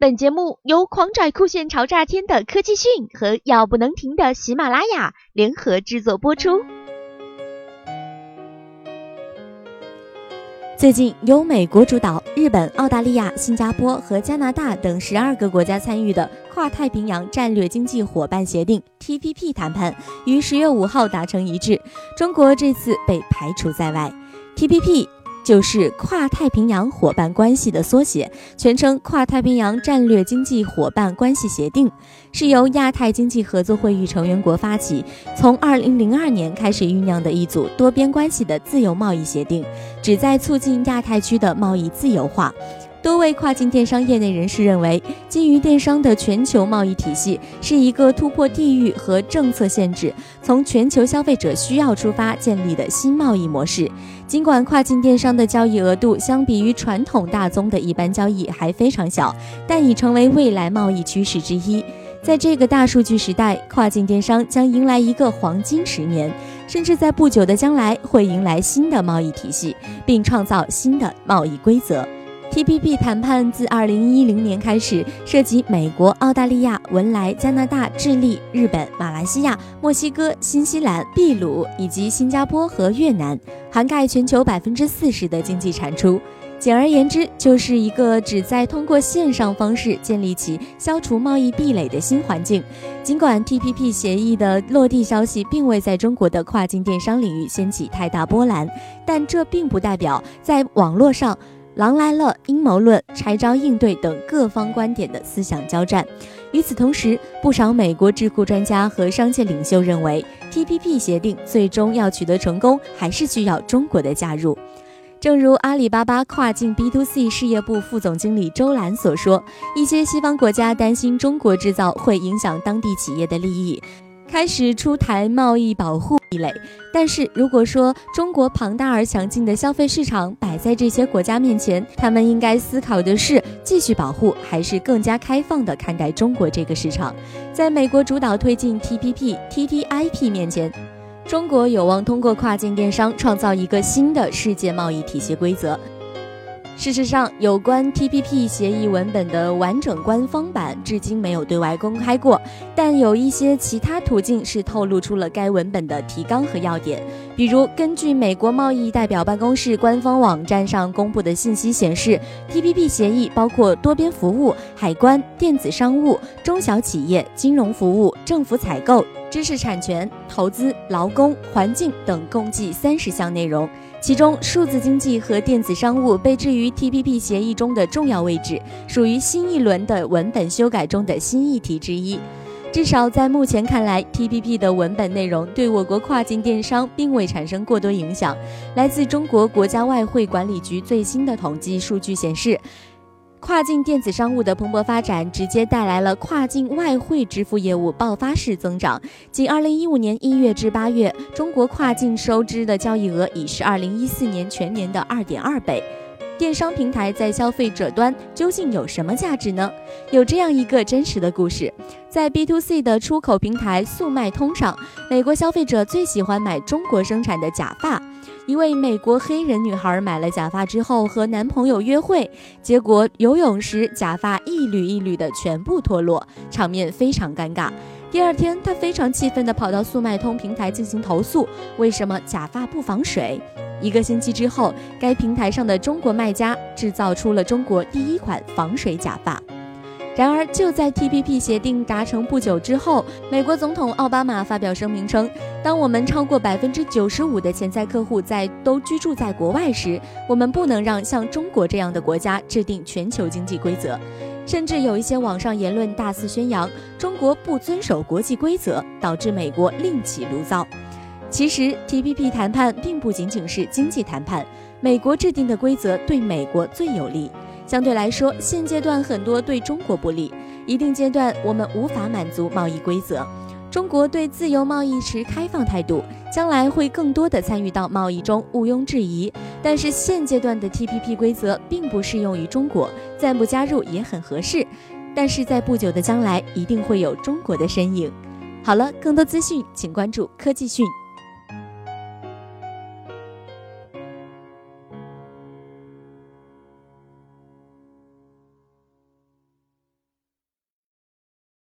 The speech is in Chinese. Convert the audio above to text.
本节目由狂拽酷炫潮炸天的科技讯和要不能停的喜马拉雅联合制作播出。最近，由美国主导、日本、澳大利亚、新加坡和加拿大等十二个国家参与的跨太平洋战略经济伙伴协定 （TPP） 谈判于十月五号达成一致，中国这次被排除在外。TPP。就是跨太平洋伙伴关系的缩写，全称跨太平洋战略经济伙伴关系协定，是由亚太经济合作会议成员国发起，从二零零二年开始酝酿的一组多边关系的自由贸易协定，旨在促进亚太区的贸易自由化。多位跨境电商业内人士认为，基于电商的全球贸易体系是一个突破地域和政策限制，从全球消费者需要出发建立的新贸易模式。尽管跨境电商的交易额度相比于传统大宗的一般交易还非常小，但已成为未来贸易趋势之一。在这个大数据时代，跨境电商将迎来一个黄金十年，甚至在不久的将来会迎来新的贸易体系，并创造新的贸易规则。TPP 谈判自2010年开始，涉及美国、澳大利亚、文莱、加拿大、智利、日本、马来西亚、墨西哥、新西兰、秘鲁以及新加坡和越南，涵盖全球百分之四十的经济产出。简而言之，就是一个旨在通过线上方式建立起消除贸易壁垒的新环境。尽管 TPP 协议的落地消息并未在中国的跨境电商领域掀起太大波澜，但这并不代表在网络上。狼来了，阴谋论、拆招应对等各方观点的思想交战。与此同时，不少美国智库专家和商界领袖认为，TPP 协定最终要取得成功，还是需要中国的加入。正如阿里巴巴跨境 B to C 事业部副总经理周兰所说，一些西方国家担心中国制造会影响当地企业的利益。开始出台贸易保护壁垒，但是如果说中国庞大而强劲的消费市场摆在这些国家面前，他们应该思考的是继续保护，还是更加开放地看待中国这个市场？在美国主导推进 TPP、TTIP 面前，中国有望通过跨境电商创造一个新的世界贸易体系规则。事实上，有关 TPP 协议文本的完整官方版至今没有对外公开过，但有一些其他途径是透露出了该文本的提纲和要点。比如，根据美国贸易代表办公室官方网站上公布的信息显示，TPP 协议包括多边服务、海关、电子商务、中小企业、金融服务、政府采购、知识产权、投资、劳工、环境等共计三十项内容。其中，数字经济和电子商务被置于 TPP 协议中的重要位置，属于新一轮的文本修改中的新议题之一。至少在目前看来，TPP 的文本内容对我国跨境电商并未产生过多影响。来自中国国家外汇管理局最新的统计数据显示。跨境电子商务的蓬勃发展，直接带来了跨境外汇支付业务爆发式增长。仅2015年1月至8月，中国跨境收支的交易额已是2014年全年的2.2倍。电商平台在消费者端究竟有什么价值呢？有这样一个真实的故事：在 B to C 的出口平台速卖通上，美国消费者最喜欢买中国生产的假发。一位美国黑人女孩买了假发之后和男朋友约会，结果游泳时假发一缕一缕的全部脱落，场面非常尴尬。第二天，她非常气愤地跑到速卖通平台进行投诉：为什么假发不防水？一个星期之后，该平台上的中国卖家制造出了中国第一款防水假发。然而，就在 TPP 协定达成不久之后，美国总统奥巴马发表声明称：“当我们超过百分之九十五的潜在客户在都居住在国外时，我们不能让像中国这样的国家制定全球经济规则。”甚至有一些网上言论大肆宣扬中国不遵守国际规则，导致美国另起炉灶。其实，TPP 谈判并不仅仅是经济谈判，美国制定的规则对美国最有利。相对来说，现阶段很多对中国不利。一定阶段，我们无法满足贸易规则。中国对自由贸易持开放态度，将来会更多的参与到贸易中，毋庸置疑。但是现阶段的 TPP 规则并不适用于中国，暂不加入也很合适。但是在不久的将来，一定会有中国的身影。好了，更多资讯请关注科技讯。